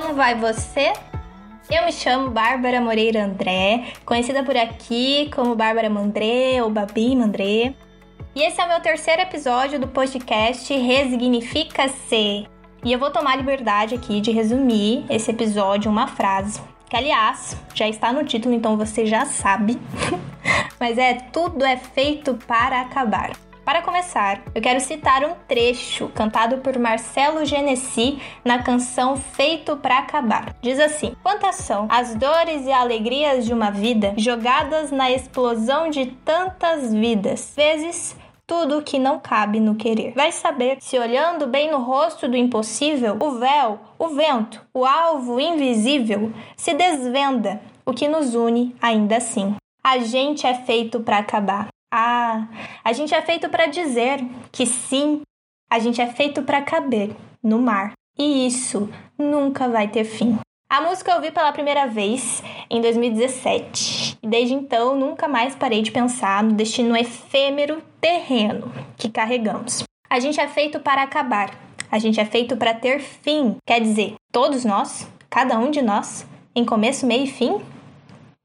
como vai você? Eu me chamo Bárbara Moreira André, conhecida por aqui como Bárbara Mandré ou Babi Mandré. E esse é o meu terceiro episódio do podcast Resignifica-se. E eu vou tomar liberdade aqui de resumir esse episódio em uma frase, que aliás já está no título, então você já sabe. Mas é tudo é feito para acabar. Para começar, eu quero citar um trecho cantado por Marcelo Genesi na canção Feito para Acabar. Diz assim: Quantas são as dores e alegrias de uma vida jogadas na explosão de tantas vidas? Vezes tudo que não cabe no querer. Vai saber se olhando bem no rosto do impossível, o véu, o vento, o alvo invisível se desvenda, o que nos une ainda assim. A gente é feito para acabar. Ah, a gente é feito para dizer que sim, a gente é feito para caber no mar. E isso nunca vai ter fim. A música eu ouvi pela primeira vez em 2017 e desde então nunca mais parei de pensar no destino efêmero terreno que carregamos. A gente é feito para acabar, a gente é feito para ter fim, quer dizer, todos nós, cada um de nós, em começo, meio e fim?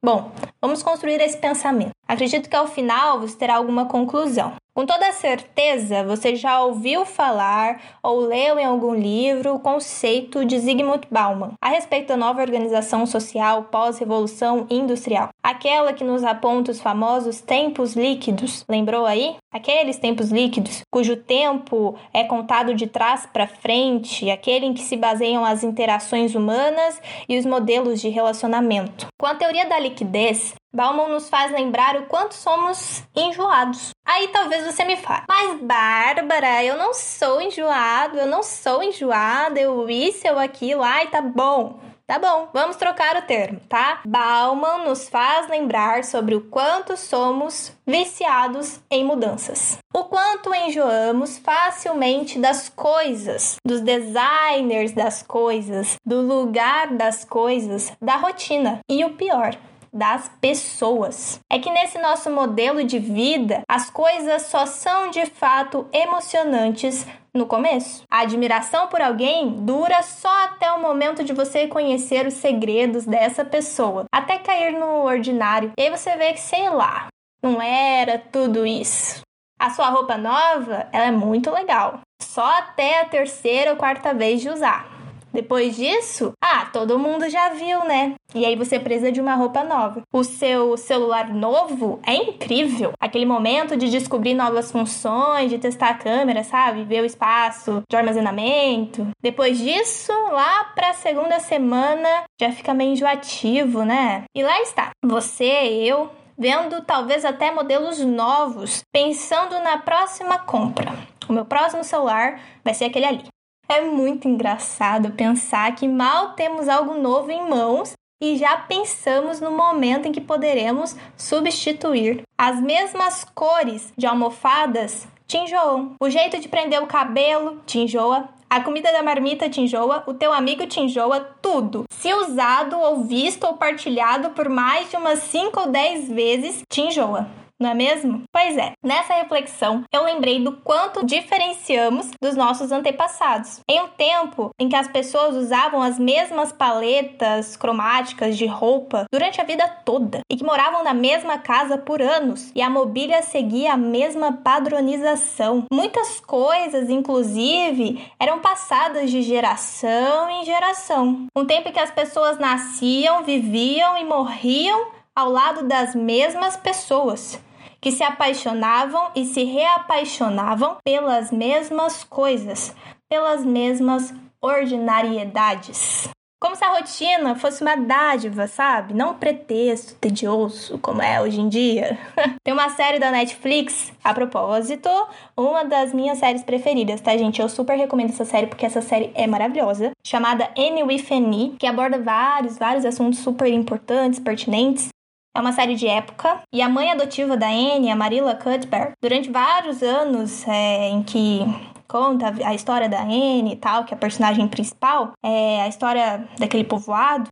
Bom, vamos construir esse pensamento. Acredito que ao final você terá alguma conclusão. Com toda certeza, você já ouviu falar ou leu em algum livro o conceito de Zygmunt Bauman a respeito da nova organização social pós-revolução industrial. Aquela que nos aponta os famosos tempos líquidos. Lembrou aí? Aqueles tempos líquidos, cujo tempo é contado de trás para frente, aquele em que se baseiam as interações humanas e os modelos de relacionamento. Com a teoria da liquidez, Bauman nos faz lembrar o quanto somos enjoados. Aí talvez você me fale, mas Bárbara, eu não sou enjoado, eu não sou enjoada, eu isso, eu aquilo, ai, tá bom. Tá bom, vamos trocar o termo, tá? Bauman nos faz lembrar sobre o quanto somos viciados em mudanças. O quanto enjoamos facilmente das coisas, dos designers das coisas, do lugar das coisas, da rotina. E o pior, das pessoas. É que nesse nosso modelo de vida, as coisas só são de fato emocionantes no começo. A admiração por alguém dura só até o momento de você conhecer os segredos dessa pessoa, até cair no ordinário. E aí você vê que, sei lá, não era tudo isso. A sua roupa nova, ela é muito legal. Só até a terceira ou quarta vez de usar. Depois disso, ah, todo mundo já viu, né? E aí você precisa de uma roupa nova. O seu celular novo é incrível. Aquele momento de descobrir novas funções, de testar a câmera, sabe? Ver o espaço de armazenamento. Depois disso, lá pra segunda semana, já fica meio enjoativo, né? E lá está. Você, eu, vendo talvez até modelos novos, pensando na próxima compra. O meu próximo celular vai ser aquele ali. É muito engraçado pensar que mal temos algo novo em mãos e já pensamos no momento em que poderemos substituir. As mesmas cores de almofadas te enjoam. O jeito de prender o cabelo te enjoa. A comida da marmita te enjoa, o teu amigo te enjoa, tudo. Se usado ou visto ou partilhado por mais de umas 5 ou 10 vezes, te enjoa não é mesmo? Pois é, nessa reflexão eu lembrei do quanto diferenciamos dos nossos antepassados. Em um tempo em que as pessoas usavam as mesmas paletas cromáticas de roupa durante a vida toda e que moravam na mesma casa por anos e a mobília seguia a mesma padronização. Muitas coisas, inclusive, eram passadas de geração em geração. Um tempo em que as pessoas nasciam, viviam e morriam ao lado das mesmas pessoas que se apaixonavam e se reapaixonavam pelas mesmas coisas, pelas mesmas ordinariedades. Como se a rotina fosse uma dádiva, sabe? Não um pretexto tedioso, como é hoje em dia. Tem uma série da Netflix, a propósito, uma das minhas séries preferidas, tá, gente? Eu super recomendo essa série porque essa série é maravilhosa, chamada Annie with Annie, que aborda vários, vários assuntos super importantes, pertinentes. É uma série de época e a mãe adotiva da Anne, a Marilla Cuthbert, durante vários anos é, em que conta a história da Anne e tal, que é a personagem principal, é a história daquele povoado,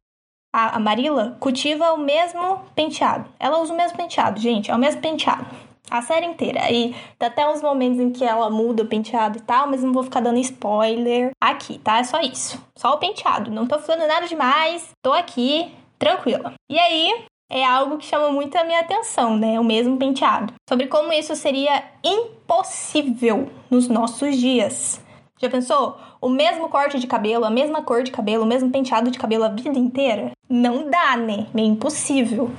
a, a Marilla cultiva o mesmo penteado. Ela usa o mesmo penteado, gente, é o mesmo penteado. A série inteira. E tem até uns momentos em que ela muda o penteado e tal, mas não vou ficar dando spoiler aqui, tá? É só isso. Só o penteado. Não tô falando nada demais. Tô aqui, tranquila. E aí, é algo que chama muito a minha atenção, né? O mesmo penteado. Sobre como isso seria impossível nos nossos dias. Já pensou? O mesmo corte de cabelo, a mesma cor de cabelo, o mesmo penteado de cabelo a vida inteira? Não dá, né? É impossível.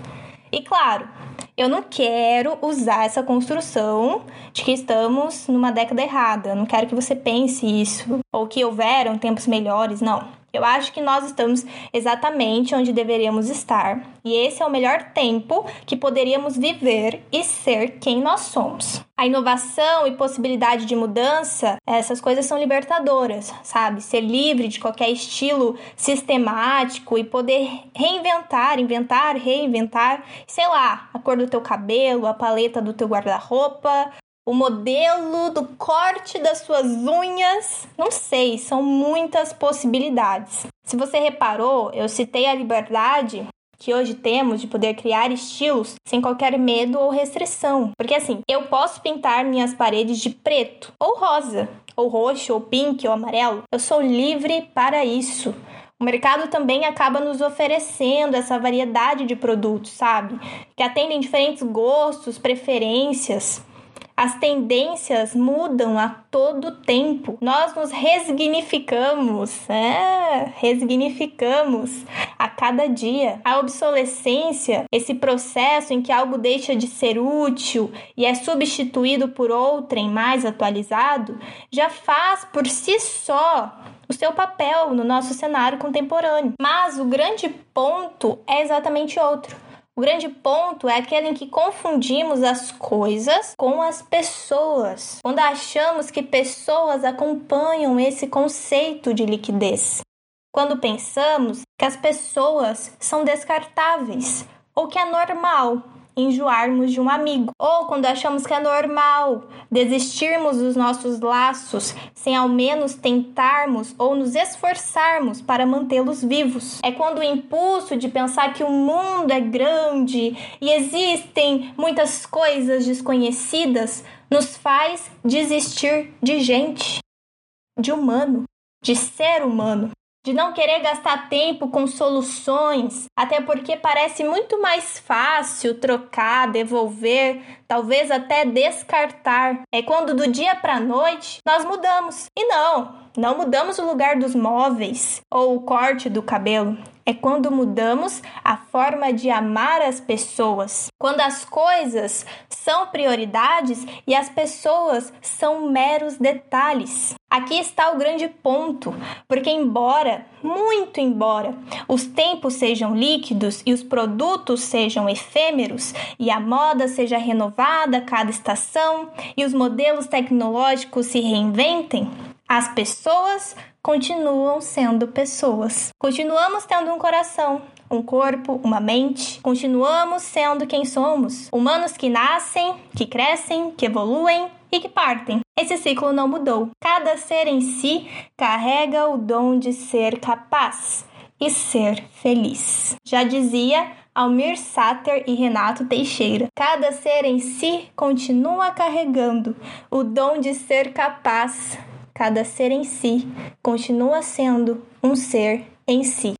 E claro, eu não quero usar essa construção de que estamos numa década errada. Eu não quero que você pense isso ou que houveram tempos melhores, não. Eu acho que nós estamos exatamente onde deveríamos estar, e esse é o melhor tempo que poderíamos viver e ser quem nós somos. A inovação e possibilidade de mudança, essas coisas são libertadoras, sabe? Ser livre de qualquer estilo sistemático e poder reinventar, inventar, reinventar, sei lá, a cor do teu cabelo, a paleta do teu guarda-roupa, o modelo do corte das suas unhas. Não sei, são muitas possibilidades. Se você reparou, eu citei a liberdade que hoje temos de poder criar estilos sem qualquer medo ou restrição. Porque assim, eu posso pintar minhas paredes de preto, ou rosa, ou roxo, ou pink, ou amarelo. Eu sou livre para isso. O mercado também acaba nos oferecendo essa variedade de produtos, sabe? Que atendem diferentes gostos, preferências. As tendências mudam a todo tempo. Nós nos resignificamos, é, resignificamos a cada dia. A obsolescência, esse processo em que algo deixa de ser útil e é substituído por outrem mais atualizado, já faz por si só o seu papel no nosso cenário contemporâneo. Mas o grande ponto é exatamente outro o grande ponto é aquele em que confundimos as coisas com as pessoas, quando achamos que pessoas acompanham esse conceito de liquidez. Quando pensamos que as pessoas são descartáveis ou que é normal enjoarmos de um amigo, ou quando achamos que é normal desistirmos dos nossos laços sem ao menos tentarmos ou nos esforçarmos para mantê-los vivos. É quando o impulso de pensar que o mundo é grande e existem muitas coisas desconhecidas nos faz desistir de gente, de humano, de ser humano de não querer gastar tempo com soluções, até porque parece muito mais fácil trocar, devolver, talvez até descartar. É quando do dia para noite nós mudamos. E não, não mudamos o lugar dos móveis ou o corte do cabelo é quando mudamos a forma de amar as pessoas. Quando as coisas são prioridades e as pessoas são meros detalhes. Aqui está o grande ponto, porque, embora, muito embora, os tempos sejam líquidos e os produtos sejam efêmeros e a moda seja renovada a cada estação e os modelos tecnológicos se reinventem, as pessoas continuam sendo pessoas. Continuamos tendo um coração, um corpo, uma mente. Continuamos sendo quem somos. Humanos que nascem, que crescem, que evoluem e que partem. Esse ciclo não mudou. Cada ser em si carrega o dom de ser capaz e ser feliz. Já dizia Almir Sater e Renato Teixeira. Cada ser em si continua carregando o dom de ser capaz cada ser em si continua sendo um ser em si.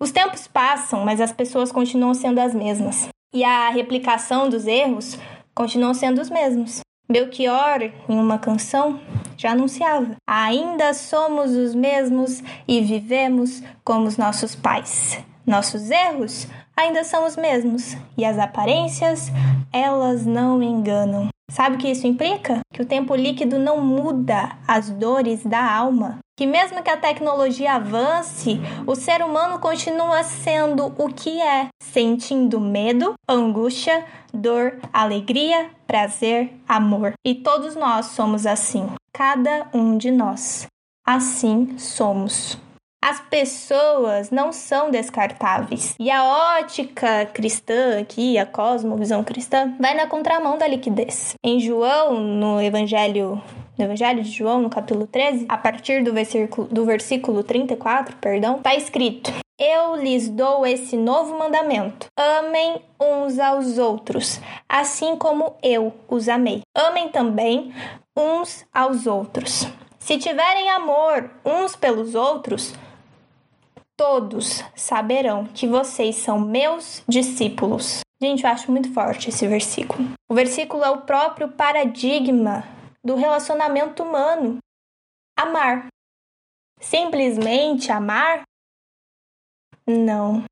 Os tempos passam, mas as pessoas continuam sendo as mesmas. E a replicação dos erros continuam sendo os mesmos. Belchior, em uma canção, já anunciava: Ainda somos os mesmos e vivemos como os nossos pais. Nossos erros ainda são os mesmos e as aparências, elas não enganam. Sabe o que isso implica? Que o tempo líquido não muda as dores da alma. Que mesmo que a tecnologia avance, o ser humano continua sendo o que é, sentindo medo, angústia, dor, alegria, prazer, amor. E todos nós somos assim. Cada um de nós. Assim somos. As pessoas não são descartáveis. E a ótica cristã aqui, a cosmovisão cristã, vai na contramão da liquidez. Em João, no Evangelho no Evangelho de João, no capítulo 13, a partir do versículo, do versículo 34, perdão, está escrito: Eu lhes dou esse novo mandamento: amem uns aos outros, assim como eu os amei. Amem também uns aos outros. Se tiverem amor uns pelos outros, todos saberão que vocês são meus discípulos. Gente, eu acho muito forte esse versículo. O versículo é o próprio paradigma do relacionamento humano. Amar. Simplesmente amar? Não.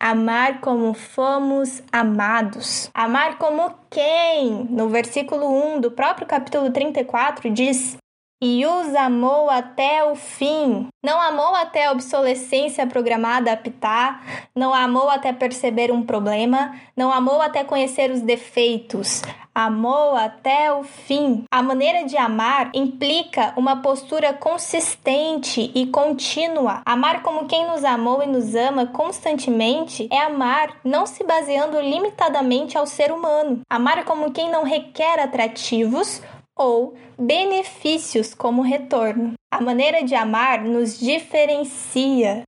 Amar como fomos amados. Amar como quem? No versículo 1 do próprio capítulo 34 diz: e os amou até o fim. Não amou até a obsolescência programada apitar, não amou até perceber um problema, não amou até conhecer os defeitos. Amou até o fim. A maneira de amar implica uma postura consistente e contínua. Amar como quem nos amou e nos ama constantemente é amar não se baseando limitadamente ao ser humano. Amar como quem não requer atrativos ou benefícios como retorno. A maneira de amar nos diferencia,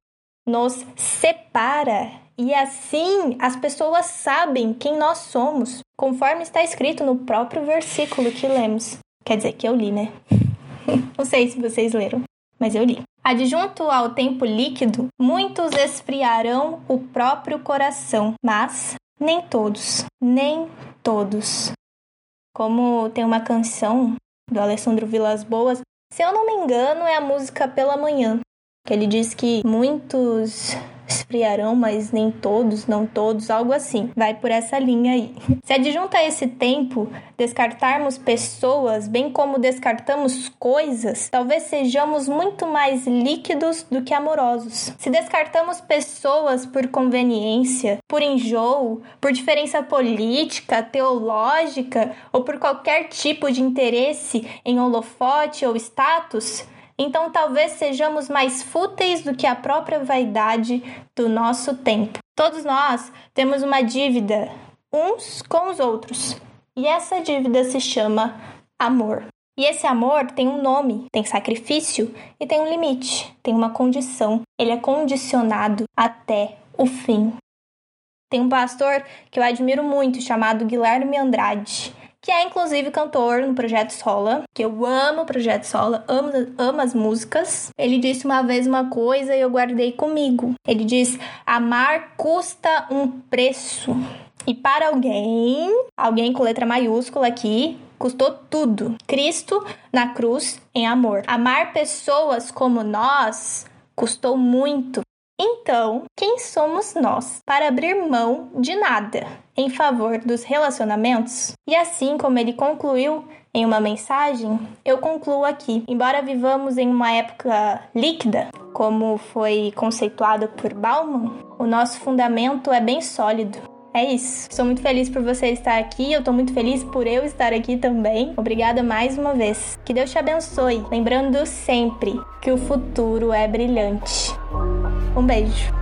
nos separa e assim as pessoas sabem quem nós somos, conforme está escrito no próprio versículo que lemos. Quer dizer, que eu li, né? Não sei se vocês leram, mas eu li. Adjunto ao tempo líquido, muitos esfriarão o próprio coração, mas nem todos, nem todos. Como tem uma canção do Alessandro Vilas Boas, se eu não me engano, é a música Pela Manhã, que ele diz que muitos esfriarão, mas nem todos, não todos, algo assim. Vai por essa linha aí. Se adjunta a esse tempo descartarmos pessoas, bem como descartamos coisas, talvez sejamos muito mais líquidos do que amorosos. Se descartamos pessoas por conveniência, por enjoo, por diferença política, teológica ou por qualquer tipo de interesse em holofote ou status, então talvez sejamos mais fúteis do que a própria vaidade do nosso tempo. Todos nós temos uma dívida uns com os outros, e essa dívida se chama amor. E esse amor tem um nome, tem sacrifício e tem um limite, tem uma condição. Ele é condicionado até o fim. Tem um pastor que eu admiro muito chamado Guilherme Andrade que é inclusive cantor no Projeto Sola, que eu amo o Projeto Sola, amo, amo as músicas. Ele disse uma vez uma coisa e eu guardei comigo. Ele diz: amar custa um preço. E para alguém, alguém com letra maiúscula aqui, custou tudo. Cristo na cruz em amor. Amar pessoas como nós custou muito. Então, quem somos nós para abrir mão de nada em favor dos relacionamentos? E assim como ele concluiu em uma mensagem, eu concluo aqui. Embora vivamos em uma época líquida, como foi conceituado por Bauman, o nosso fundamento é bem sólido. É isso. Sou muito feliz por você estar aqui. Eu tô muito feliz por eu estar aqui também. Obrigada mais uma vez. Que Deus te abençoe. Lembrando sempre que o futuro é brilhante. Um beijo.